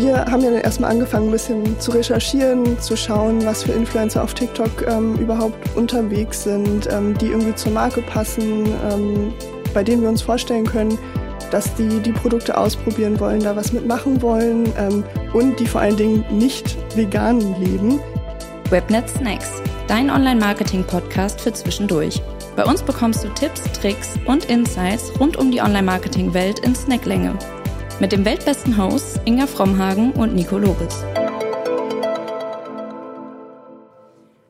wir haben ja dann erstmal angefangen, ein bisschen zu recherchieren, zu schauen, was für Influencer auf TikTok ähm, überhaupt unterwegs sind, ähm, die irgendwie zur Marke passen, ähm, bei denen wir uns vorstellen können, dass die die Produkte ausprobieren wollen, da was mitmachen wollen ähm, und die vor allen Dingen nicht vegan leben. Webnet Snacks, dein Online-Marketing-Podcast für zwischendurch. Bei uns bekommst du Tipps, Tricks und Insights rund um die Online-Marketing-Welt in Snacklänge. Mit dem weltbesten Hosts Inga Frommhagen und Nico Lobes.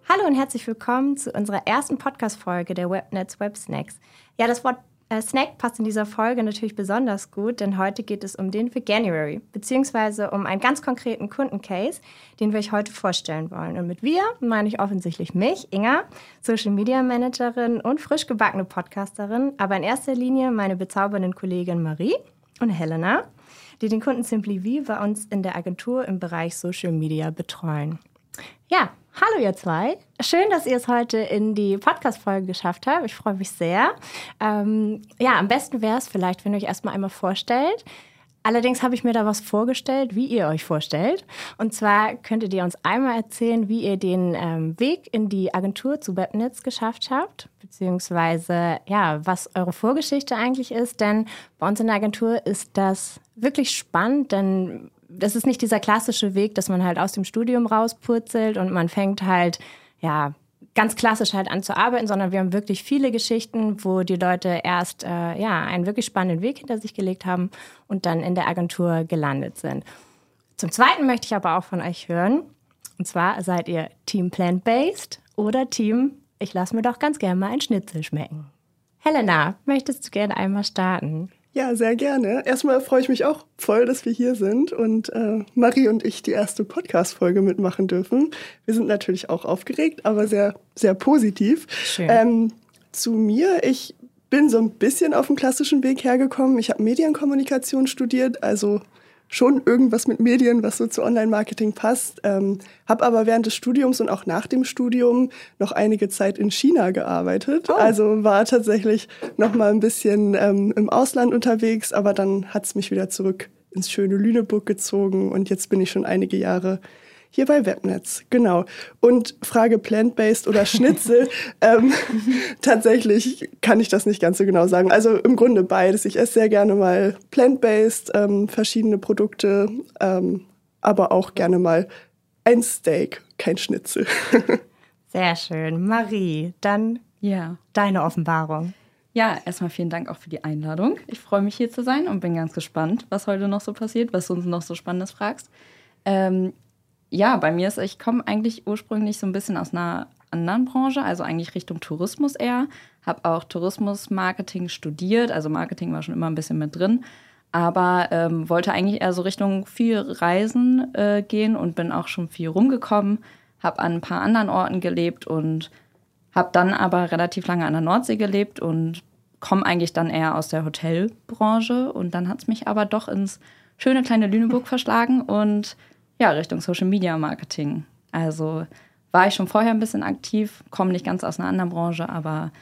Hallo und herzlich willkommen zu unserer ersten Podcast-Folge der Webnets Web Snacks. Ja, das Wort äh, Snack passt in dieser Folge natürlich besonders gut, denn heute geht es um den Veganuary, beziehungsweise um einen ganz konkreten Kundencase, den wir euch heute vorstellen wollen. Und mit wir meine ich offensichtlich mich, Inga, Social Media Managerin und frisch gebackene Podcasterin, aber in erster Linie meine bezaubernden Kollegin Marie und Helena, die den Kunden Simply V bei uns in der Agentur im Bereich Social Media betreuen. Ja, hallo ihr zwei. Schön, dass ihr es heute in die Podcast-Folge geschafft habt. Ich freue mich sehr. Ähm, ja, am besten wäre es vielleicht, wenn ihr euch erstmal einmal vorstellt. Allerdings habe ich mir da was vorgestellt, wie ihr euch vorstellt. Und zwar könntet ihr uns einmal erzählen, wie ihr den ähm, Weg in die Agentur zu Webnetz geschafft habt, beziehungsweise ja, was eure Vorgeschichte eigentlich ist. Denn bei uns in der Agentur ist das wirklich spannend, denn das ist nicht dieser klassische Weg, dass man halt aus dem Studium rauspurzelt und man fängt halt, ja, ganz klassisch halt an zu arbeiten, sondern wir haben wirklich viele Geschichten, wo die Leute erst äh, ja, einen wirklich spannenden Weg hinter sich gelegt haben und dann in der Agentur gelandet sind. Zum Zweiten möchte ich aber auch von euch hören, und zwar seid ihr Team Plant-Based oder Team, ich lasse mir doch ganz gerne mal ein Schnitzel schmecken. Helena, möchtest du gerne einmal starten? Ja, sehr gerne. Erstmal freue ich mich auch voll, dass wir hier sind und äh, Marie und ich die erste Podcast-Folge mitmachen dürfen. Wir sind natürlich auch aufgeregt, aber sehr, sehr positiv. Schön. Ähm, zu mir, ich bin so ein bisschen auf dem klassischen Weg hergekommen. Ich habe Medienkommunikation studiert, also schon irgendwas mit Medien, was so zu Online-Marketing passt. Ähm, habe aber während des Studiums und auch nach dem Studium noch einige Zeit in China gearbeitet. Oh. Also war tatsächlich noch mal ein bisschen ähm, im Ausland unterwegs, aber dann hat es mich wieder zurück ins schöne Lüneburg gezogen und jetzt bin ich schon einige Jahre hier bei Webnetz, genau. Und Frage Plant-Based oder Schnitzel, ähm, tatsächlich kann ich das nicht ganz so genau sagen. Also im Grunde beides. Ich esse sehr gerne mal Plant-Based, ähm, verschiedene Produkte, ähm, aber auch gerne mal ein Steak, kein Schnitzel. sehr schön. Marie, dann ja. deine Offenbarung. Ja, erstmal vielen Dank auch für die Einladung. Ich freue mich hier zu sein und bin ganz gespannt, was heute noch so passiert, was du uns noch so Spannendes fragst. Ähm, ja, bei mir ist, ich komme eigentlich ursprünglich so ein bisschen aus einer anderen Branche, also eigentlich Richtung Tourismus eher. Habe auch Tourismusmarketing studiert, also Marketing war schon immer ein bisschen mit drin, aber ähm, wollte eigentlich eher so Richtung viel Reisen äh, gehen und bin auch schon viel rumgekommen, habe an ein paar anderen Orten gelebt und habe dann aber relativ lange an der Nordsee gelebt und komme eigentlich dann eher aus der Hotelbranche und dann hat es mich aber doch ins schöne kleine Lüneburg verschlagen und ja, Richtung Social Media Marketing. Also war ich schon vorher ein bisschen aktiv, komme nicht ganz aus einer anderen Branche, aber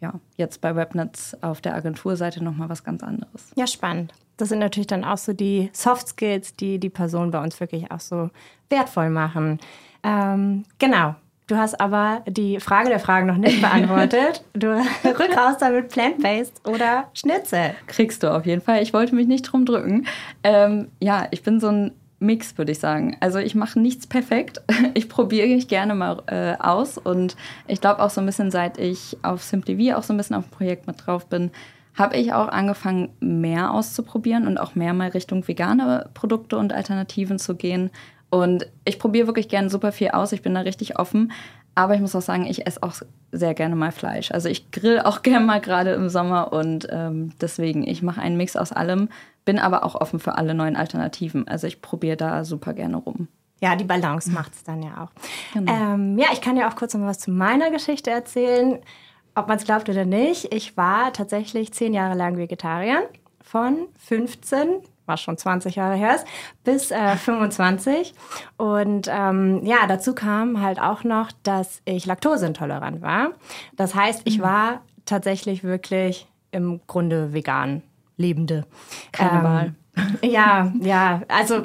ja, jetzt bei Webnets auf der Agenturseite nochmal was ganz anderes. Ja, spannend. Das sind natürlich dann auch so die Soft Skills, die die Person bei uns wirklich auch so wertvoll machen. Ähm, genau. Du hast aber die Frage der Fragen noch nicht beantwortet. Du rück raus damit Plant-Based oder Schnitzel. Kriegst du auf jeden Fall. Ich wollte mich nicht drum drücken. Ähm, ja, ich bin so ein Mix, würde ich sagen. Also ich mache nichts perfekt. Ich probiere mich gerne mal äh, aus und ich glaube auch so ein bisschen, seit ich auf Simply V auch so ein bisschen auf dem Projekt mit drauf bin, habe ich auch angefangen, mehr auszuprobieren und auch mehr mal Richtung vegane Produkte und Alternativen zu gehen. Und ich probiere wirklich gerne super viel aus. Ich bin da richtig offen. Aber ich muss auch sagen, ich esse auch sehr gerne mal Fleisch. Also ich grill auch gerne mal gerade im Sommer und ähm, deswegen, ich mache einen Mix aus allem, bin aber auch offen für alle neuen Alternativen. Also ich probiere da super gerne rum. Ja, die Balance macht es dann ja auch. Genau. Ähm, ja, ich kann ja auch kurz noch was zu meiner Geschichte erzählen. Ob man es glaubt oder nicht, ich war tatsächlich zehn Jahre lang Vegetarier. Von 15 was schon 20 Jahre her ist, bis äh, 25. Und ähm, ja, dazu kam halt auch noch, dass ich laktoseintolerant war. Das heißt, ich mhm. war tatsächlich wirklich im Grunde vegan. Lebende. Keine ähm. Ja, ja, also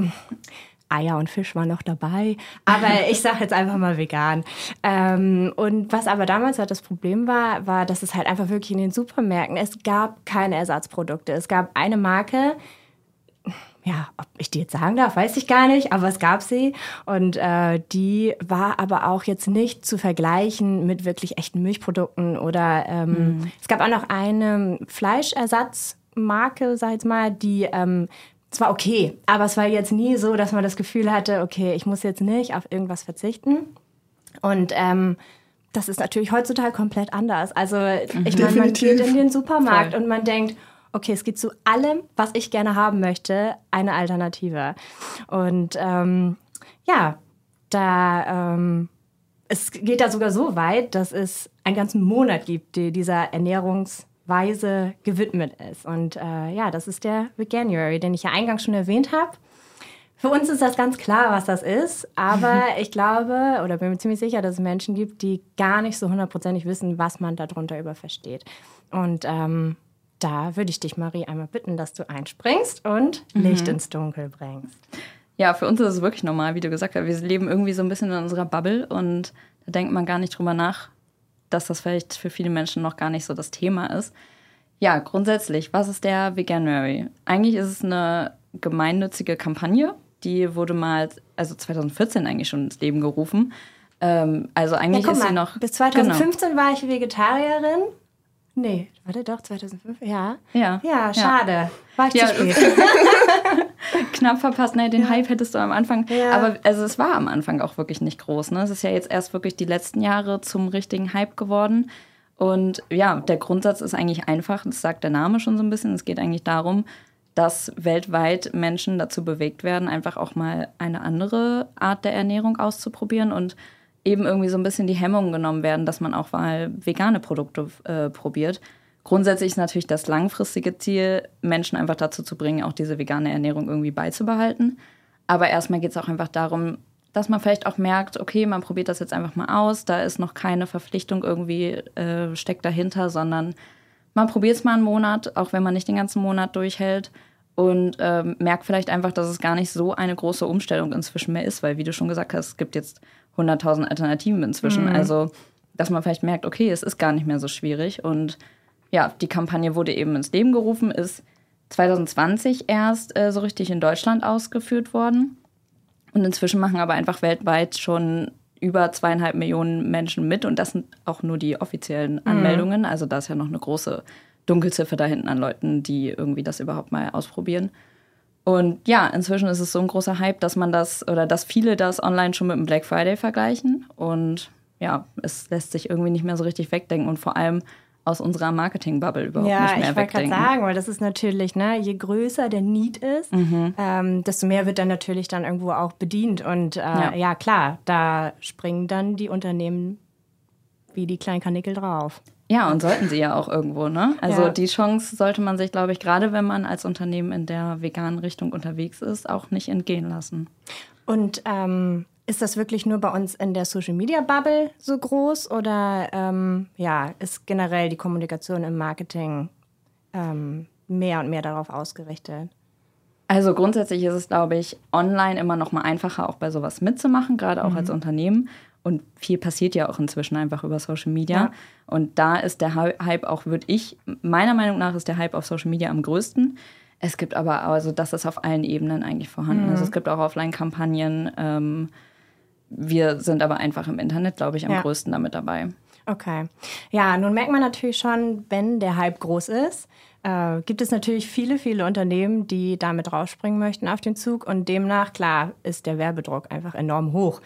Eier und Fisch waren noch dabei, aber ich sage jetzt einfach mal vegan. Ähm, und was aber damals halt das Problem war, war, dass es halt einfach wirklich in den Supermärkten, es gab keine Ersatzprodukte. Es gab eine Marke, ja, ob ich die jetzt sagen darf, weiß ich gar nicht, aber es gab sie. Und äh, die war aber auch jetzt nicht zu vergleichen mit wirklich echten Milchprodukten oder ähm, mhm. es gab auch noch eine Fleischersatzmarke, sag ich jetzt mal, die ähm, es war okay, aber es war jetzt nie so, dass man das Gefühl hatte, okay, ich muss jetzt nicht auf irgendwas verzichten. Und ähm, das ist natürlich heutzutage komplett anders. Also ich meine, man geht in den Supermarkt Voll. und man denkt, okay, es gibt zu allem, was ich gerne haben möchte, eine Alternative. Und ähm, ja, da ähm, es geht da sogar so weit, dass es einen ganzen Monat gibt, die dieser Ernährungsweise gewidmet ist. Und äh, ja, das ist der Veganuary, den ich ja eingangs schon erwähnt habe. Für uns ist das ganz klar, was das ist, aber ich glaube oder bin mir ziemlich sicher, dass es Menschen gibt, die gar nicht so hundertprozentig wissen, was man darunter über versteht. Und ähm, da würde ich dich, Marie, einmal bitten, dass du einspringst und mhm. Licht ins Dunkel bringst. Ja, für uns ist es wirklich normal, wie du gesagt hast. Wir leben irgendwie so ein bisschen in unserer Bubble und da denkt man gar nicht drüber nach, dass das vielleicht für viele Menschen noch gar nicht so das Thema ist. Ja, grundsätzlich, was ist der Veganuary? Eigentlich ist es eine gemeinnützige Kampagne, die wurde mal, also 2014 eigentlich schon ins Leben gerufen. Ähm, also eigentlich ja, ist mal, sie noch. Bis 2015 genau. war ich Vegetarierin. Nee, warte doch, 2005? Ja. Ja. Ja, schade. Ja. War ich ja. zu spät. Knapp verpasst. Nee, den ja. Hype hättest du am Anfang. Aber also es war am Anfang auch wirklich nicht groß. Ne? Es ist ja jetzt erst wirklich die letzten Jahre zum richtigen Hype geworden. Und ja, der Grundsatz ist eigentlich einfach, das sagt der Name schon so ein bisschen. Es geht eigentlich darum, dass weltweit Menschen dazu bewegt werden, einfach auch mal eine andere Art der Ernährung auszuprobieren und eben irgendwie so ein bisschen die Hemmungen genommen werden, dass man auch mal vegane Produkte äh, probiert. Grundsätzlich ist natürlich das langfristige Ziel, Menschen einfach dazu zu bringen, auch diese vegane Ernährung irgendwie beizubehalten. Aber erstmal geht es auch einfach darum, dass man vielleicht auch merkt, okay, man probiert das jetzt einfach mal aus, da ist noch keine Verpflichtung irgendwie äh, steckt dahinter, sondern man probiert es mal einen Monat, auch wenn man nicht den ganzen Monat durchhält und ähm, merkt vielleicht einfach, dass es gar nicht so eine große Umstellung inzwischen mehr ist, weil wie du schon gesagt hast, es gibt jetzt 100.000 Alternativen inzwischen. Mhm. Also, dass man vielleicht merkt, okay, es ist gar nicht mehr so schwierig. Und ja, die Kampagne wurde eben ins Leben gerufen, ist 2020 erst äh, so richtig in Deutschland ausgeführt worden. Und inzwischen machen aber einfach weltweit schon über zweieinhalb Millionen Menschen mit. Und das sind auch nur die offiziellen mhm. Anmeldungen. Mhm. Also da ist ja noch eine große Dunkelziffer da hinten an Leuten, die irgendwie das überhaupt mal ausprobieren. Und ja, inzwischen ist es so ein großer Hype, dass man das oder dass viele das online schon mit dem Black Friday vergleichen. Und ja, es lässt sich irgendwie nicht mehr so richtig wegdenken und vor allem aus unserer Marketing-Bubble überhaupt ja, nicht mehr ich wegdenken. Ja, ich wollte gerade sagen, weil das ist natürlich, ne, je größer der Need ist, mhm. ähm, desto mehr wird dann natürlich dann irgendwo auch bedient. Und äh, ja. ja, klar, da springen dann die Unternehmen wie die kleinen Kanickel drauf. Ja, und sollten sie ja auch irgendwo, ne? Also ja. die Chance sollte man sich, glaube ich, gerade wenn man als Unternehmen in der veganen Richtung unterwegs ist, auch nicht entgehen lassen. Und ähm, ist das wirklich nur bei uns in der Social Media Bubble so groß oder ähm, ja, ist generell die Kommunikation im Marketing ähm, mehr und mehr darauf ausgerichtet? Also grundsätzlich ist es, glaube ich, online immer noch mal einfacher, auch bei sowas mitzumachen, gerade auch mhm. als Unternehmen. Und viel passiert ja auch inzwischen einfach über Social Media. Ja. Und da ist der Hype auch, würde ich, meiner Meinung nach ist der Hype auf Social Media am größten. Es gibt aber, also das ist auf allen Ebenen eigentlich vorhanden. Mhm. Also es gibt auch Offline-Kampagnen. Ähm, wir sind aber einfach im Internet, glaube ich, am ja. größten damit dabei. Okay. Ja, nun merkt man natürlich schon, wenn der Hype groß ist, äh, gibt es natürlich viele, viele Unternehmen, die damit rausspringen möchten auf den Zug. Und demnach, klar, ist der Werbedruck einfach enorm hoch.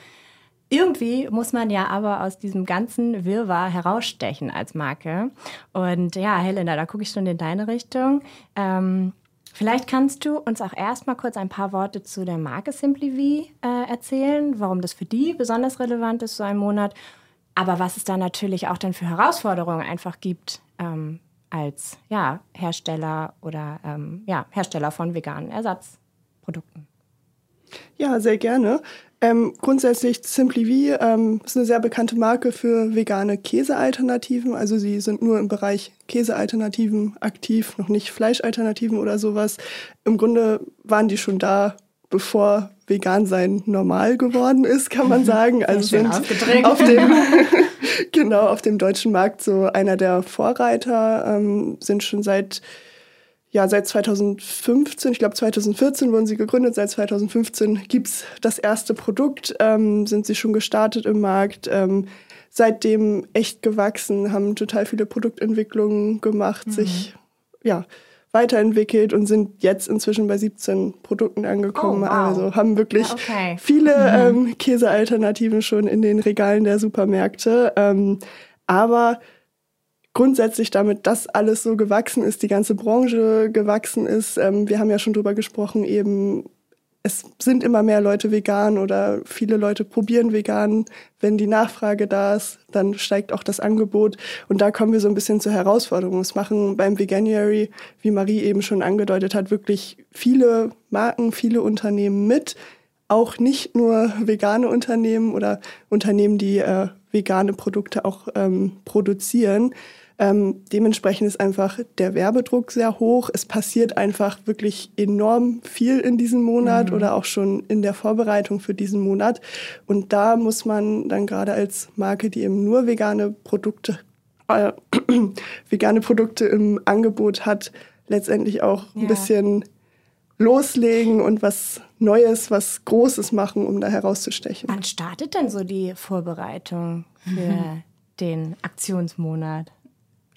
Irgendwie muss man ja aber aus diesem ganzen Wirrwarr herausstechen als Marke. Und ja, Helena, da gucke ich schon in deine Richtung. Ähm, vielleicht kannst du uns auch erstmal kurz ein paar Worte zu der Marke Simply V äh, erzählen, warum das für die besonders relevant ist, so ein Monat. Aber was es da natürlich auch dann für Herausforderungen einfach gibt ähm, als ja, Hersteller oder ähm, ja, Hersteller von veganen Ersatzprodukten. Ja, sehr gerne. Ähm, grundsätzlich Simply V ähm, ist eine sehr bekannte Marke für vegane Käsealternativen. Also sie sind nur im Bereich Käsealternativen aktiv, noch nicht Fleischalternativen oder sowas. Im Grunde waren die schon da, bevor vegan sein normal geworden ist, kann man sagen. Also sind auf dem, genau, auf dem deutschen Markt so einer der Vorreiter, ähm, sind schon seit ja, seit 2015, ich glaube 2014 wurden sie gegründet, seit 2015 gibt's das erste Produkt, ähm, sind sie schon gestartet im Markt, ähm, seitdem echt gewachsen, haben total viele Produktentwicklungen gemacht, mhm. sich ja, weiterentwickelt und sind jetzt inzwischen bei 17 Produkten angekommen. Oh, wow. Also haben wirklich ja, okay. viele mhm. ähm, Käsealternativen schon in den Regalen der Supermärkte. Ähm, aber grundsätzlich damit, dass alles so gewachsen ist, die ganze Branche gewachsen ist. Ähm, wir haben ja schon drüber gesprochen, eben es sind immer mehr Leute vegan oder viele Leute probieren vegan. Wenn die Nachfrage da ist, dann steigt auch das Angebot. Und da kommen wir so ein bisschen zur Herausforderung. Es machen beim Veganuary, wie Marie eben schon angedeutet hat, wirklich viele Marken, viele Unternehmen mit. Auch nicht nur vegane Unternehmen oder Unternehmen, die äh, vegane Produkte auch ähm, produzieren. Ähm, dementsprechend ist einfach der Werbedruck sehr hoch. Es passiert einfach wirklich enorm viel in diesem Monat mhm. oder auch schon in der Vorbereitung für diesen Monat. Und da muss man dann gerade als Marke, die eben nur vegane Produkte, äh, vegane Produkte im Angebot hat, letztendlich auch ja. ein bisschen loslegen und was Neues, was Großes machen, um da herauszustechen. Wann startet denn so die Vorbereitung für mhm. den Aktionsmonat?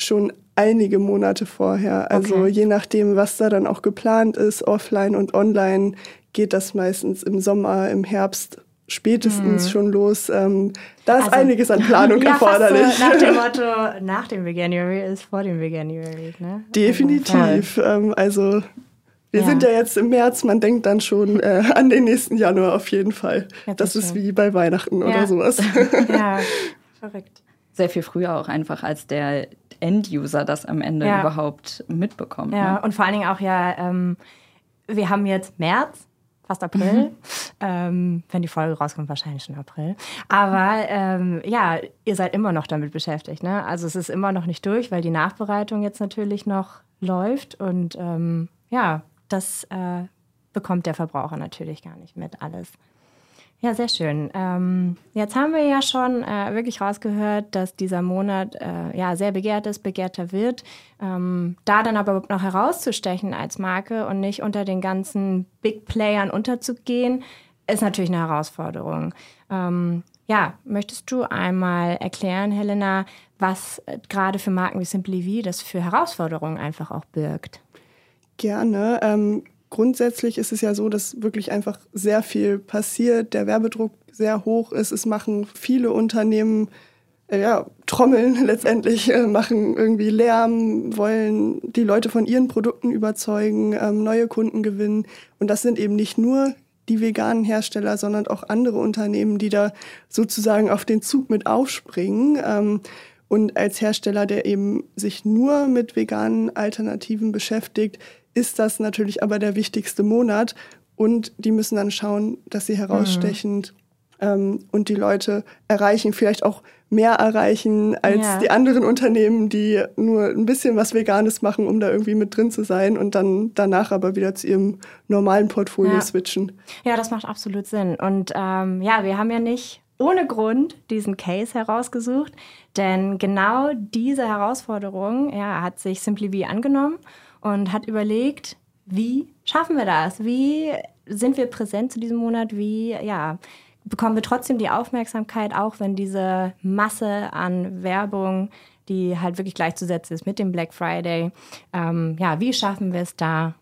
schon einige Monate vorher. Also okay. je nachdem, was da dann auch geplant ist, offline und online, geht das meistens im Sommer, im Herbst spätestens hm. schon los. Ähm, da ist also, einiges an Planung ja, erforderlich. So nach dem Motto, nach dem Veganuary ist vor dem Veganuary. Ne? Definitiv. Also, ähm, also wir ja. sind ja jetzt im März, man denkt dann schon äh, an den nächsten Januar auf jeden Fall. Ja, das, das ist wie bei Weihnachten ja. oder sowas. Ja, verrückt. Sehr viel früher auch einfach als der End-User das am Ende überhaupt mitbekommt. Ja, ne? und vor allen Dingen auch ja, ähm, wir haben jetzt März, fast April. Mhm. Ähm, wenn die Folge rauskommt, wahrscheinlich schon April. Aber ähm, ja, ihr seid immer noch damit beschäftigt. Ne? Also es ist immer noch nicht durch, weil die Nachbereitung jetzt natürlich noch läuft. Und ähm, ja, das äh, bekommt der Verbraucher natürlich gar nicht mit alles. Ja, sehr schön. Ähm, jetzt haben wir ja schon äh, wirklich rausgehört, dass dieser Monat äh, ja sehr begehrt ist, begehrter wird. Ähm, da dann aber noch herauszustechen als Marke und nicht unter den ganzen Big Playern unterzugehen, ist natürlich eine Herausforderung. Ähm, ja, möchtest du einmal erklären, Helena, was äh, gerade für Marken wie Simply V das für Herausforderungen einfach auch birgt? Gerne. Ähm, grundsätzlich ist es ja so, dass wirklich einfach sehr viel passiert, der Werbedruck sehr hoch ist. Es machen viele Unternehmen äh, ja, trommeln letztendlich, äh, machen irgendwie Lärm, wollen die Leute von ihren Produkten überzeugen, ähm, neue Kunden gewinnen. Und das sind eben nicht nur die veganen Hersteller, sondern auch andere Unternehmen, die da sozusagen auf den Zug mit aufspringen. Ähm, und als Hersteller, der eben sich nur mit veganen Alternativen beschäftigt, ist das natürlich aber der wichtigste Monat und die müssen dann schauen, dass sie herausstechend ähm, und die Leute erreichen, vielleicht auch mehr erreichen als ja. die anderen Unternehmen, die nur ein bisschen was Veganes machen, um da irgendwie mit drin zu sein und dann danach aber wieder zu ihrem normalen Portfolio ja. switchen. Ja, das macht absolut Sinn. Und ähm, ja, wir haben ja nicht ohne Grund diesen Case herausgesucht, denn genau diese Herausforderung ja, hat sich Simply V angenommen und hat überlegt, wie schaffen wir das? Wie sind wir präsent zu diesem Monat? Wie, ja, bekommen wir trotzdem die Aufmerksamkeit, auch wenn diese Masse an Werbung, die halt wirklich gleichzusetzen ist mit dem Black Friday, ähm, ja, wie schaffen wir es da,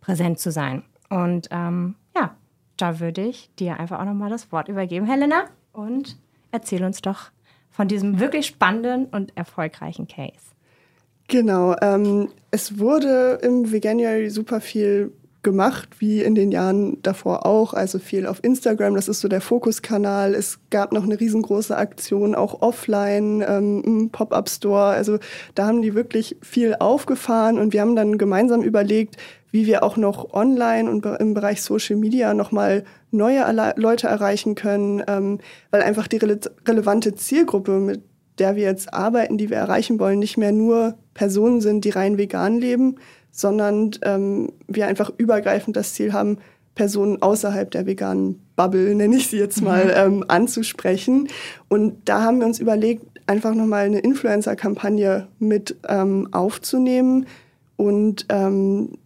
präsent zu sein? Und ähm, ja, da würde ich dir einfach auch nochmal das Wort übergeben, Helena, und erzähl uns doch von diesem wirklich spannenden und erfolgreichen Case. Genau. Ähm, es wurde im Veganuary super viel gemacht, wie in den Jahren davor auch. Also viel auf Instagram, das ist so der Fokuskanal. Es gab noch eine riesengroße Aktion, auch offline, ähm, Pop-up-Store. Also da haben die wirklich viel aufgefahren und wir haben dann gemeinsam überlegt, wie wir auch noch online und im Bereich Social Media nochmal neue Leute erreichen können, ähm, weil einfach die rele relevante Zielgruppe, mit der wir jetzt arbeiten, die wir erreichen wollen, nicht mehr nur Personen sind, die rein vegan leben, sondern ähm, wir einfach übergreifend das Ziel haben, Personen außerhalb der veganen Bubble, nenne ich sie jetzt mal, mhm. ähm, anzusprechen. Und da haben wir uns überlegt, einfach nochmal eine Influencer-Kampagne mit ähm, aufzunehmen und ähm,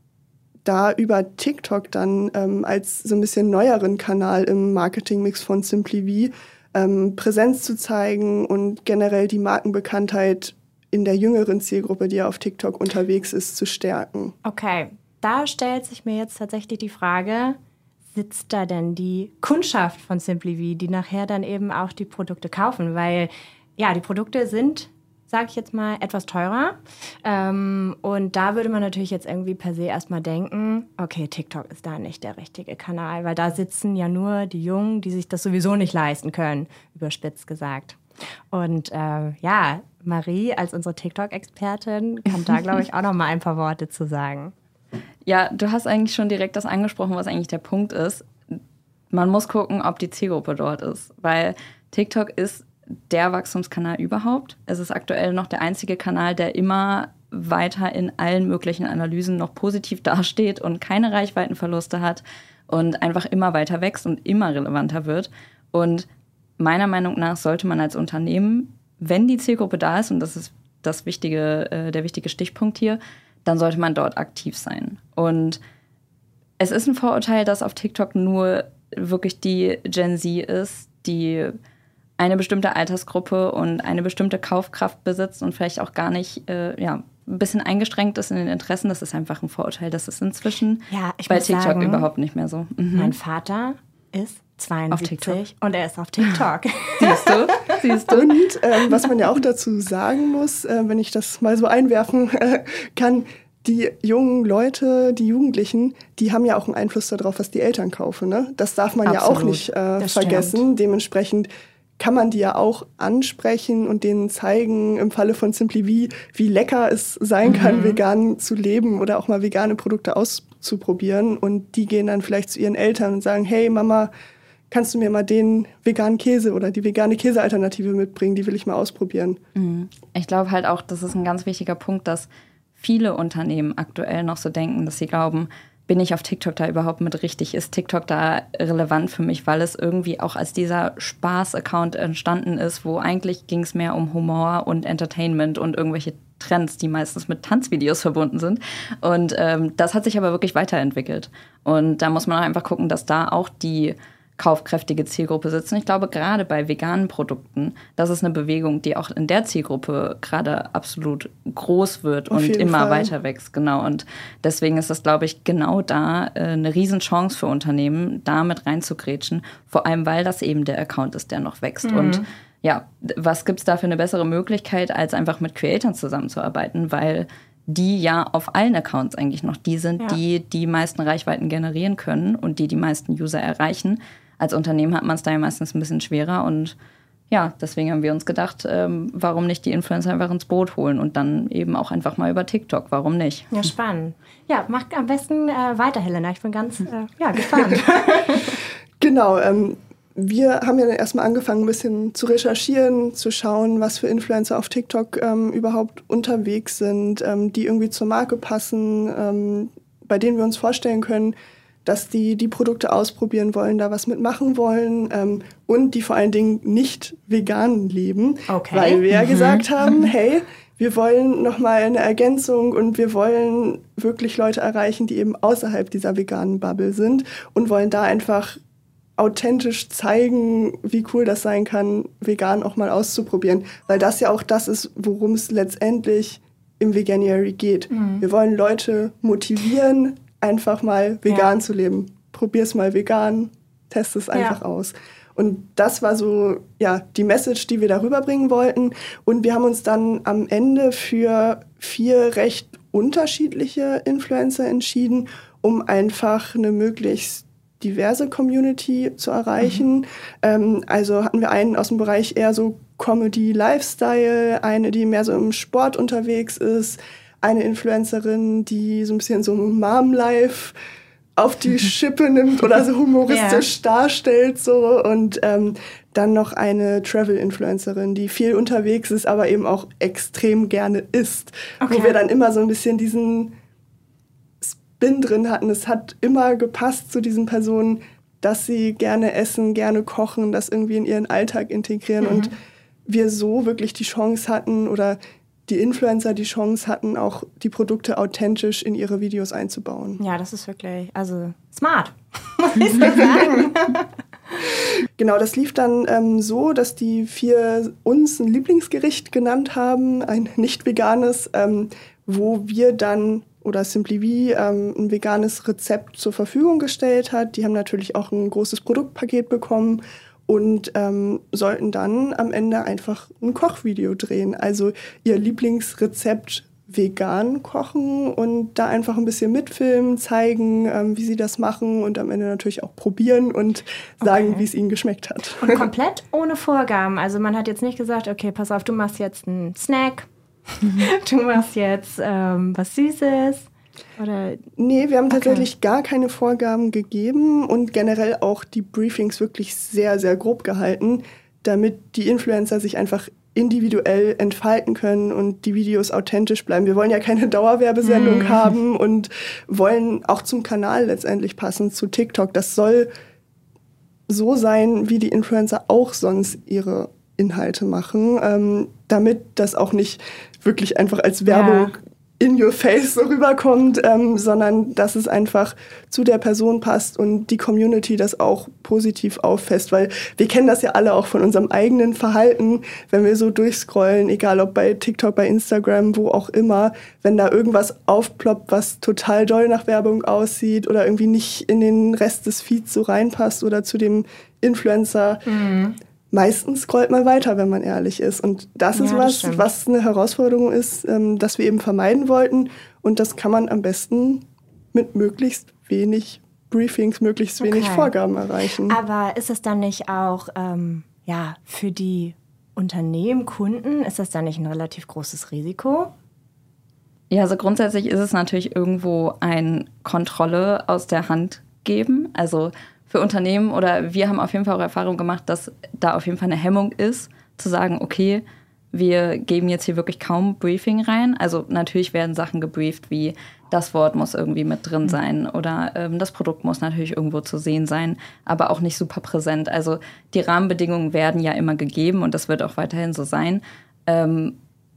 da über TikTok dann ähm, als so ein bisschen neueren Kanal im Marketingmix von Simply V ähm, Präsenz zu zeigen und generell die Markenbekanntheit in der jüngeren Zielgruppe, die ja auf TikTok unterwegs ist, zu stärken. Okay, da stellt sich mir jetzt tatsächlich die Frage, sitzt da denn die Kundschaft von Simply V, die nachher dann eben auch die Produkte kaufen? Weil ja, die Produkte sind sage ich jetzt mal, etwas teurer. Ähm, und da würde man natürlich jetzt irgendwie per se erstmal denken, okay, TikTok ist da nicht der richtige Kanal, weil da sitzen ja nur die Jungen, die sich das sowieso nicht leisten können, überspitzt gesagt. Und äh, ja, Marie als unsere TikTok-Expertin kann da, glaube ich, auch noch mal ein paar Worte zu sagen. Ja, du hast eigentlich schon direkt das angesprochen, was eigentlich der Punkt ist. Man muss gucken, ob die Zielgruppe dort ist, weil TikTok ist der Wachstumskanal überhaupt. Es ist aktuell noch der einzige Kanal, der immer weiter in allen möglichen Analysen noch positiv dasteht und keine Reichweitenverluste hat und einfach immer weiter wächst und immer relevanter wird. Und meiner Meinung nach sollte man als Unternehmen, wenn die Zielgruppe da ist, und das ist das wichtige, äh, der wichtige Stichpunkt hier, dann sollte man dort aktiv sein. Und es ist ein Vorurteil, dass auf TikTok nur wirklich die Gen Z ist, die eine bestimmte Altersgruppe und eine bestimmte Kaufkraft besitzt und vielleicht auch gar nicht äh, ja, ein bisschen eingeschränkt ist in den Interessen. Das ist einfach ein Vorurteil. Das ist inzwischen ja, bei TikTok sagen, überhaupt nicht mehr so. Mhm. Mein Vater ist 72 und er ist auf TikTok. Siehst du? Siehst du? Und ähm, was man ja auch dazu sagen muss, äh, wenn ich das mal so einwerfen äh, kann, die jungen Leute, die Jugendlichen, die haben ja auch einen Einfluss darauf, was die Eltern kaufen. Ne? Das darf man Absolut. ja auch nicht äh, vergessen. Stimmt. Dementsprechend kann man die ja auch ansprechen und denen zeigen, im Falle von Simply V, wie lecker es sein kann, mhm. vegan zu leben oder auch mal vegane Produkte auszuprobieren. Und die gehen dann vielleicht zu ihren Eltern und sagen, hey Mama, kannst du mir mal den veganen Käse oder die vegane Käsealternative mitbringen, die will ich mal ausprobieren. Mhm. Ich glaube halt auch, das ist ein ganz wichtiger Punkt, dass viele Unternehmen aktuell noch so denken, dass sie glauben, bin ich auf TikTok da überhaupt mit richtig? Ist TikTok da relevant für mich, weil es irgendwie auch als dieser Spaß-Account entstanden ist, wo eigentlich ging es mehr um Humor und Entertainment und irgendwelche Trends, die meistens mit Tanzvideos verbunden sind. Und ähm, das hat sich aber wirklich weiterentwickelt. Und da muss man auch einfach gucken, dass da auch die kaufkräftige Zielgruppe sitzen. Ich glaube, gerade bei veganen Produkten, das ist eine Bewegung, die auch in der Zielgruppe gerade absolut groß wird Auf und immer Fall. weiter wächst. Genau. Und deswegen ist das, glaube ich, genau da äh, eine Riesenchance für Unternehmen, da mit reinzugrätschen. Vor allem, weil das eben der Account ist, der noch wächst. Mhm. Und ja, was gibt es da für eine bessere Möglichkeit, als einfach mit Creatoren zusammenzuarbeiten? Weil die ja auf allen Accounts eigentlich noch die sind, ja. die die meisten Reichweiten generieren können und die die meisten User erreichen als Unternehmen hat man es da ja meistens ein bisschen schwerer und ja, deswegen haben wir uns gedacht, ähm, warum nicht die Influencer einfach ins Boot holen und dann eben auch einfach mal über TikTok, warum nicht? Ja, spannend. Ja, mach am besten äh, weiter, Helena. Ich bin ganz äh, ja, gespannt. genau. Ähm, wir haben ja dann erstmal angefangen, ein bisschen zu recherchieren, zu schauen, was für Influencer auf TikTok ähm, überhaupt unterwegs sind, ähm, die irgendwie zur Marke passen, ähm, bei denen wir uns vorstellen können, dass die die Produkte ausprobieren wollen, da was mitmachen wollen ähm, und die vor allen Dingen nicht vegan leben, okay. weil wir ja mhm. gesagt haben, hey, wir wollen nochmal eine Ergänzung und wir wollen wirklich Leute erreichen, die eben außerhalb dieser veganen Bubble sind und wollen da einfach authentisch zeigen, wie cool das sein kann, vegan auch mal auszuprobieren, weil das ja auch das ist, worum es letztendlich im Veganuary geht. Mhm. Wir wollen Leute motivieren, einfach mal vegan ja. zu leben. Probier es mal vegan, test es einfach ja. aus. Und das war so, ja, die Message, die wir darüber bringen wollten. Und wir haben uns dann am Ende für vier recht unterschiedliche Influencer entschieden, um einfach eine möglichst diverse Community zu erreichen. Mhm. Ähm, also hatten wir einen aus dem Bereich eher so Comedy, Lifestyle, eine, die mehr so im Sport unterwegs ist, eine Influencerin, die so ein bisschen so Mom-Life auf die Schippe nimmt oder so humoristisch yeah. darstellt so und ähm, dann noch eine Travel-Influencerin, die viel unterwegs ist, aber eben auch extrem gerne isst, okay. wo wir dann immer so ein bisschen diesen Spin drin hatten. Es hat immer gepasst zu diesen Personen, dass sie gerne essen, gerne kochen, das irgendwie in ihren Alltag integrieren mhm. und wir so wirklich die Chance hatten oder die Influencer die Chance hatten, auch die Produkte authentisch in ihre Videos einzubauen. Ja, das ist wirklich, also smart, muss ich sagen. genau, das lief dann ähm, so, dass die vier uns ein Lieblingsgericht genannt haben, ein nicht veganes, ähm, wo wir dann oder Simply V ähm, ein veganes Rezept zur Verfügung gestellt hat. Die haben natürlich auch ein großes Produktpaket bekommen und ähm, sollten dann am Ende einfach ein Kochvideo drehen. Also ihr Lieblingsrezept vegan kochen und da einfach ein bisschen mitfilmen, zeigen, ähm, wie sie das machen und am Ende natürlich auch probieren und sagen, okay. wie es ihnen geschmeckt hat. Und komplett ohne Vorgaben. Also man hat jetzt nicht gesagt, okay, pass auf, du machst jetzt einen Snack, du machst jetzt ähm, was Süßes. Oder? Nee, wir haben tatsächlich okay. gar keine Vorgaben gegeben und generell auch die Briefings wirklich sehr, sehr grob gehalten, damit die Influencer sich einfach individuell entfalten können und die Videos authentisch bleiben. Wir wollen ja keine Dauerwerbesendung mm. haben und wollen auch zum Kanal letztendlich passen, zu TikTok. Das soll so sein, wie die Influencer auch sonst ihre Inhalte machen, ähm, damit das auch nicht wirklich einfach als Werbung ja. in your face so rüberkommt, ähm, sondern dass es einfach zu der Person passt und die Community das auch positiv auffasst, weil wir kennen das ja alle auch von unserem eigenen Verhalten, wenn wir so durchscrollen, egal ob bei TikTok, bei Instagram, wo auch immer, wenn da irgendwas aufploppt, was total doll nach Werbung aussieht oder irgendwie nicht in den Rest des Feeds so reinpasst oder zu dem Influencer. Mhm meistens scrollt man weiter, wenn man ehrlich ist. Und das ist ja, was, das was eine Herausforderung ist, ähm, das wir eben vermeiden wollten. Und das kann man am besten mit möglichst wenig Briefings, möglichst wenig okay. Vorgaben erreichen. Aber ist es dann nicht auch ähm, ja, für die Unternehmen, Kunden, ist das dann nicht ein relativ großes Risiko? Ja, also grundsätzlich ist es natürlich irgendwo ein Kontrolle aus der Hand geben. Also für Unternehmen oder wir haben auf jeden Fall auch Erfahrung gemacht, dass da auf jeden Fall eine Hemmung ist, zu sagen, okay, wir geben jetzt hier wirklich kaum Briefing rein. Also natürlich werden Sachen gebrieft, wie das Wort muss irgendwie mit drin mhm. sein oder ähm, das Produkt muss natürlich irgendwo zu sehen sein, aber auch nicht super präsent. Also die Rahmenbedingungen werden ja immer gegeben und das wird auch weiterhin so sein. Ähm,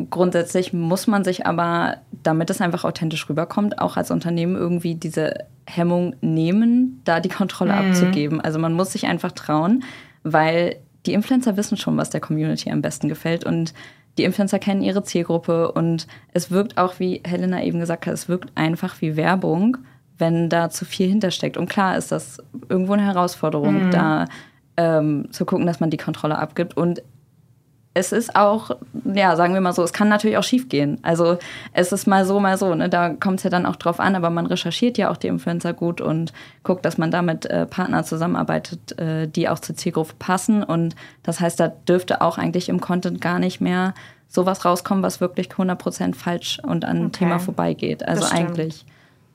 grundsätzlich muss man sich aber, damit es einfach authentisch rüberkommt, auch als Unternehmen irgendwie diese Hemmung nehmen, da die Kontrolle mhm. abzugeben. Also man muss sich einfach trauen, weil die Influencer wissen schon, was der Community am besten gefällt und die Influencer kennen ihre Zielgruppe und es wirkt auch, wie Helena eben gesagt hat, es wirkt einfach wie Werbung, wenn da zu viel hintersteckt. Und klar ist das irgendwo eine Herausforderung, mhm. da ähm, zu gucken, dass man die Kontrolle abgibt. Und es ist auch, ja, sagen wir mal so, es kann natürlich auch schief gehen. Also es ist mal so, mal so. Ne? Da kommt es ja dann auch drauf an, aber man recherchiert ja auch die Influencer gut und guckt, dass man da mit äh, Partnern zusammenarbeitet, äh, die auch zur Zielgruppe passen. Und das heißt, da dürfte auch eigentlich im Content gar nicht mehr sowas rauskommen, was wirklich 100% falsch und an okay. Thema vorbeigeht. Also eigentlich.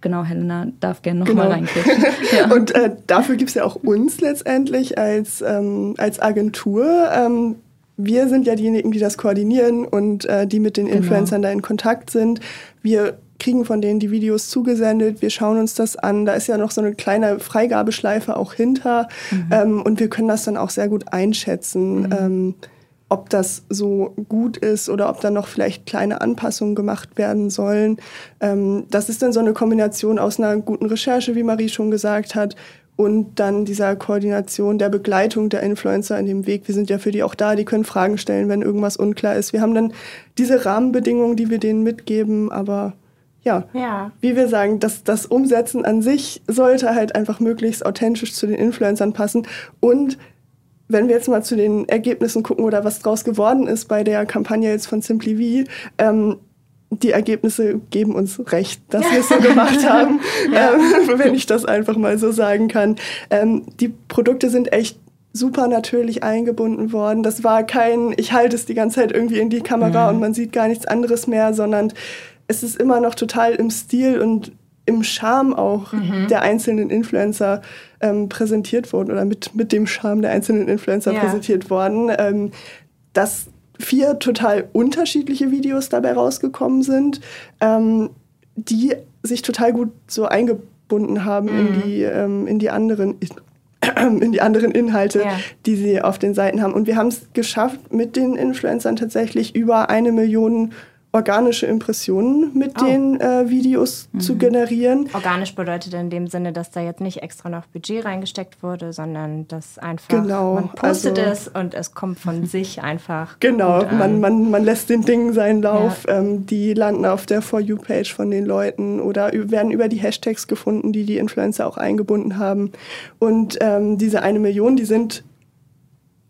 Genau, Helena darf gerne noch genau. mal reinklicken. Ja. Und äh, dafür gibt es ja auch uns letztendlich als, ähm, als Agentur. Ähm, wir sind ja diejenigen, die das koordinieren und äh, die mit den genau. Influencern da in Kontakt sind. Wir kriegen von denen die Videos zugesendet, wir schauen uns das an. Da ist ja noch so eine kleine Freigabeschleife auch hinter mhm. ähm, und wir können das dann auch sehr gut einschätzen. Mhm. Ähm, ob das so gut ist oder ob da noch vielleicht kleine Anpassungen gemacht werden sollen. Ähm, das ist dann so eine Kombination aus einer guten Recherche, wie Marie schon gesagt hat, und dann dieser Koordination der Begleitung der Influencer in dem Weg. Wir sind ja für die auch da, die können Fragen stellen, wenn irgendwas unklar ist. Wir haben dann diese Rahmenbedingungen, die wir denen mitgeben, aber ja, ja. wie wir sagen, das, das Umsetzen an sich sollte halt einfach möglichst authentisch zu den Influencern passen und wenn wir jetzt mal zu den Ergebnissen gucken oder was draus geworden ist bei der Kampagne jetzt von Simply V, ähm, die Ergebnisse geben uns recht, dass wir es so gemacht haben, ja. ähm, wenn ich das einfach mal so sagen kann. Ähm, die Produkte sind echt super natürlich eingebunden worden. Das war kein, ich halte es die ganze Zeit irgendwie in die Kamera mhm. und man sieht gar nichts anderes mehr, sondern es ist immer noch total im Stil und im Charme auch mhm. der einzelnen Influencer ähm, präsentiert worden oder mit, mit dem Charme der einzelnen Influencer ja. präsentiert worden, ähm, dass vier total unterschiedliche Videos dabei rausgekommen sind, ähm, die sich total gut so eingebunden haben mhm. in, die, ähm, in die anderen in die anderen Inhalte, ja. die sie auf den Seiten haben. Und wir haben es geschafft, mit den Influencern tatsächlich über eine Million organische Impressionen mit oh. den äh, Videos mhm. zu generieren. Organisch bedeutet in dem Sinne, dass da jetzt nicht extra noch Budget reingesteckt wurde, sondern dass einfach genau, man postet also, es und es kommt von sich einfach. Genau, man, man, man lässt den Dingen seinen Lauf. Ja. Ähm, die landen auf der For You-Page von den Leuten oder werden über die Hashtags gefunden, die die Influencer auch eingebunden haben. Und ähm, diese eine Million, die sind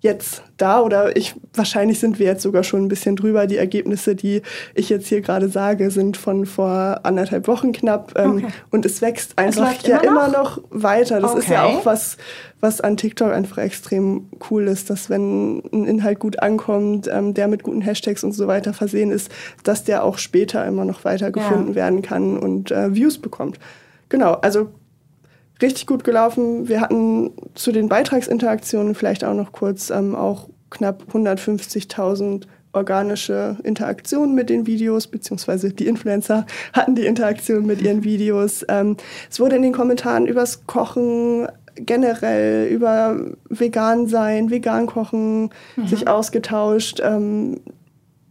jetzt da oder ich wahrscheinlich sind wir jetzt sogar schon ein bisschen drüber. Die Ergebnisse, die ich jetzt hier gerade sage, sind von vor anderthalb Wochen knapp ähm, okay. und es wächst einfach es ja immer noch? immer noch weiter. Das okay. ist ja auch was, was an TikTok einfach extrem cool ist, dass wenn ein Inhalt gut ankommt, ähm, der mit guten Hashtags und so weiter versehen ist, dass der auch später immer noch weiter gefunden ja. werden kann und äh, Views bekommt. Genau, also richtig gut gelaufen. Wir hatten zu den Beitragsinteraktionen vielleicht auch noch kurz ähm, auch knapp 150.000 organische Interaktionen mit den Videos, beziehungsweise die Influencer hatten die Interaktion mit ihren Videos. Ähm, es wurde in den Kommentaren übers Kochen generell, über vegan sein, vegan kochen, mhm. sich ausgetauscht. Ähm,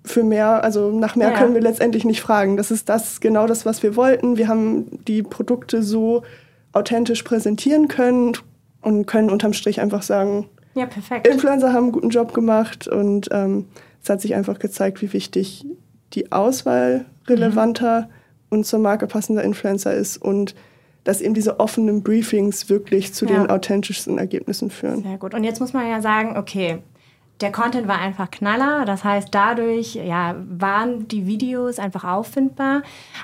für mehr, also nach mehr ja. können wir letztendlich nicht fragen. Das ist das genau das, was wir wollten. Wir haben die Produkte so authentisch präsentieren können und können unterm Strich einfach sagen, ja, perfekt. Influencer haben einen guten Job gemacht und ähm, es hat sich einfach gezeigt, wie wichtig die Auswahl relevanter mhm. und zur Marke passender Influencer ist und dass eben diese offenen Briefings wirklich zu ja. den authentischsten Ergebnissen führen. Sehr gut. Und jetzt muss man ja sagen, okay, der Content war einfach knaller. Das heißt, dadurch ja, waren die Videos einfach auffindbar.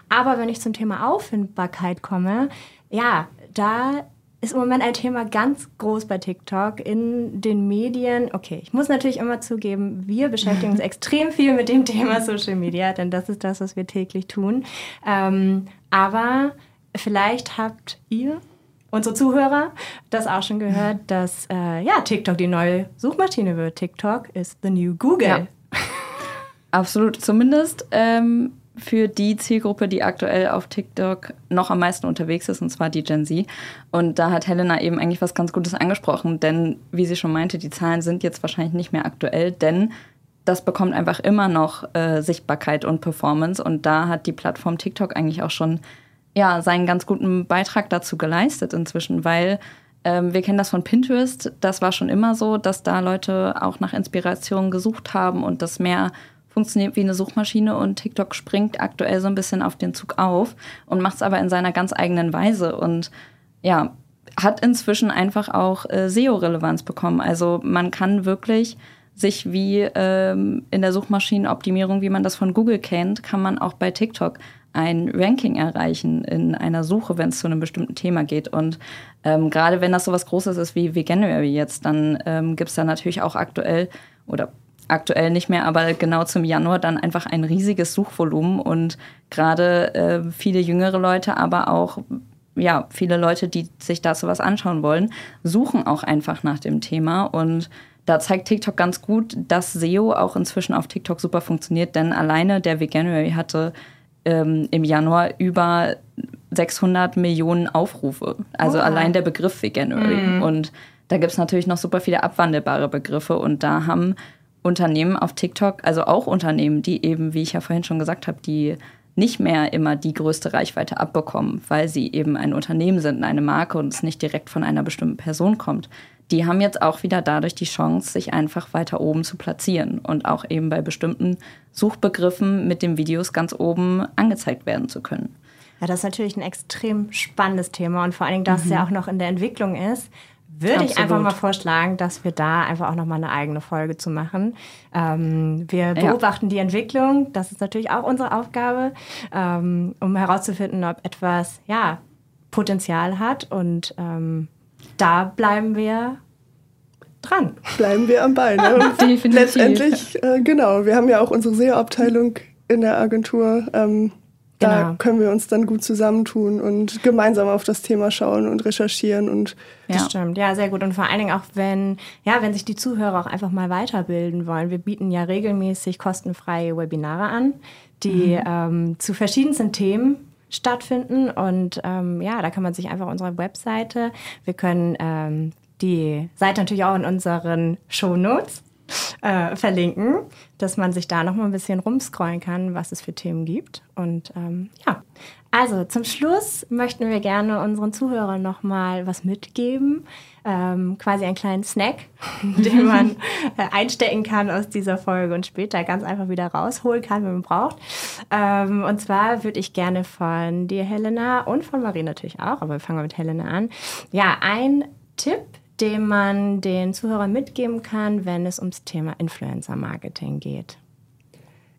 Aber wenn ich zum Thema Auffindbarkeit komme, ja, da ist im Moment ein Thema ganz groß bei TikTok in den Medien. Okay, ich muss natürlich immer zugeben, wir beschäftigen uns extrem viel mit dem Thema Social Media, denn das ist das, was wir täglich tun. Ähm, aber vielleicht habt ihr, unsere Zuhörer, das auch schon gehört, dass äh, ja, TikTok die neue Suchmaschine wird. TikTok ist the new Google. Ja. Absolut, zumindest ähm, für die Zielgruppe, die aktuell auf TikTok noch am meisten unterwegs ist, und zwar die Gen Z. Und da hat Helena eben eigentlich was ganz Gutes angesprochen, denn wie sie schon meinte, die Zahlen sind jetzt wahrscheinlich nicht mehr aktuell, denn das bekommt einfach immer noch äh, Sichtbarkeit und Performance. Und da hat die Plattform TikTok eigentlich auch schon ja, seinen ganz guten Beitrag dazu geleistet inzwischen, weil ähm, wir kennen das von Pinterest. Das war schon immer so, dass da Leute auch nach Inspiration gesucht haben und das mehr funktioniert wie eine Suchmaschine und TikTok springt aktuell so ein bisschen auf den Zug auf und macht es aber in seiner ganz eigenen Weise und ja, hat inzwischen einfach auch äh, SEO-Relevanz bekommen. Also man kann wirklich sich wie ähm, in der Suchmaschinenoptimierung, wie man das von Google kennt, kann man auch bei TikTok ein Ranking erreichen in einer Suche, wenn es zu einem bestimmten Thema geht. Und ähm, gerade wenn das so was Großes ist wie Veganuary jetzt, dann ähm, gibt es da natürlich auch aktuell oder aktuell nicht mehr, aber genau zum Januar dann einfach ein riesiges Suchvolumen und gerade äh, viele jüngere Leute, aber auch ja, viele Leute, die sich dazu was anschauen wollen, suchen auch einfach nach dem Thema und da zeigt TikTok ganz gut, dass SEO auch inzwischen auf TikTok super funktioniert, denn alleine der Veganuary hatte ähm, im Januar über 600 Millionen Aufrufe. Also oh. allein der Begriff Veganuary. Mm. Und da gibt es natürlich noch super viele abwandelbare Begriffe und da haben Unternehmen auf TikTok, also auch Unternehmen, die eben, wie ich ja vorhin schon gesagt habe, die nicht mehr immer die größte Reichweite abbekommen, weil sie eben ein Unternehmen sind, eine Marke und es nicht direkt von einer bestimmten Person kommt. Die haben jetzt auch wieder dadurch die Chance, sich einfach weiter oben zu platzieren und auch eben bei bestimmten Suchbegriffen mit den Videos ganz oben angezeigt werden zu können. Ja, das ist natürlich ein extrem spannendes Thema und vor allen Dingen, dass mhm. es ja auch noch in der Entwicklung ist würde Absolut. ich einfach mal vorschlagen, dass wir da einfach auch nochmal eine eigene Folge zu machen. Ähm, wir beobachten ja. die Entwicklung, das ist natürlich auch unsere Aufgabe, ähm, um herauszufinden, ob etwas ja, Potenzial hat. Und ähm, da bleiben wir dran. Bleiben wir am Ball. Ne? Definitiv. Letztendlich, äh, genau, wir haben ja auch unsere SEO-Abteilung in der Agentur. Ähm, da Genau. können wir uns dann gut zusammentun und gemeinsam auf das Thema schauen und recherchieren und Das Ja. stimmt, ja, sehr gut. Und vor allen Dingen auch, wenn, ja, wenn sich die Zuhörer auch einfach mal weiterbilden wollen. Wir bieten ja regelmäßig kostenfreie Webinare an, die ähm, zu verschiedensten Themen stattfinden. Und ähm, ja, da kann man sich einfach unsere Webseite, wir können ähm, die Seite natürlich auch in unseren Shownotes äh, verlinken, dass man sich da noch mal ein bisschen rumscrollen kann, was es für Themen gibt. Und ähm, ja, also zum Schluss möchten wir gerne unseren Zuhörern noch mal was mitgeben, ähm, quasi einen kleinen Snack, den man äh, einstecken kann aus dieser Folge und später ganz einfach wieder rausholen kann, wenn man braucht. Ähm, und zwar würde ich gerne von dir, Helena, und von Marie natürlich auch, aber wir fangen mal mit Helena an. Ja, ein Tipp, den man den Zuhörern mitgeben kann, wenn es ums Thema Influencer-Marketing geht.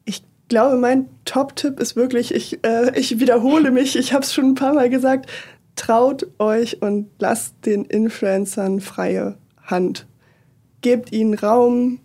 Ich glaube, mein Top-Tipp ist wirklich, ich, äh, ich wiederhole mich, ich habe es schon ein paar Mal gesagt, traut euch und lasst den Influencern freie Hand. Gebt ihnen Raum,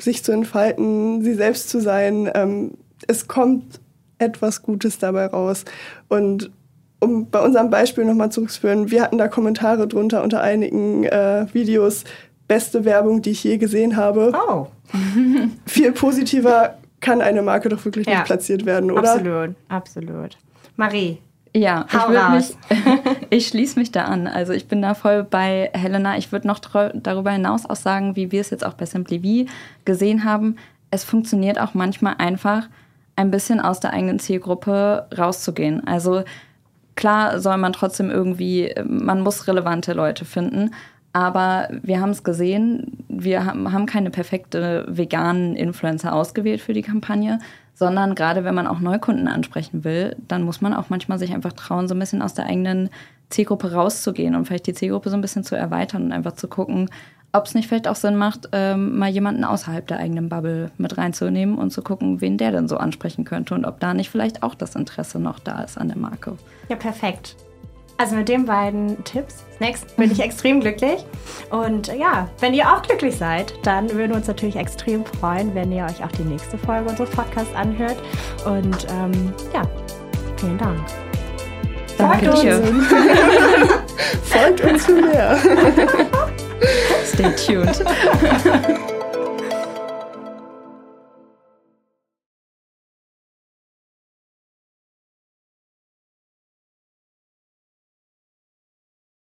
sich zu entfalten, sie selbst zu sein. Ähm, es kommt etwas Gutes dabei raus. Und um bei unserem Beispiel nochmal zurückzuführen, wir hatten da Kommentare drunter unter einigen äh, Videos. Beste Werbung, die ich je gesehen habe. Oh, Viel positiver kann eine Marke doch wirklich Ja. nicht platziert werden, oder? absolut, absolut. Marie, Ja, Hau ich, raus. mich, ich schließe mich da an. Also ich bin da voll bei Helena. Ich würde noch darüber hinaus auch sagen, wie wir es jetzt auch bei Simply V gesehen haben. Es funktioniert auch manchmal einfach, ein bisschen aus der eigenen Zielgruppe rauszugehen. Also klar soll man trotzdem irgendwie, man muss relevante Leute finden. Aber wir haben es gesehen, wir haben keine perfekte veganen Influencer ausgewählt für die Kampagne, sondern gerade wenn man auch Neukunden ansprechen will, dann muss man auch manchmal sich einfach trauen, so ein bisschen aus der eigenen Zielgruppe rauszugehen und vielleicht die Zielgruppe so ein bisschen zu erweitern und einfach zu gucken, ob es nicht vielleicht auch Sinn macht, ähm, mal jemanden außerhalb der eigenen Bubble mit reinzunehmen und zu gucken, wen der denn so ansprechen könnte und ob da nicht vielleicht auch das Interesse noch da ist an der Marke. ja perfekt. Also mit den beiden Tipps, next, bin ich extrem glücklich. Und ja, wenn ihr auch glücklich seid, dann würden wir uns natürlich extrem freuen, wenn ihr euch auch die nächste Folge unseres Podcasts anhört. Und ähm, ja, vielen Dank. Danke Folgt dir. uns. Folgt uns für mehr. Stay tuned.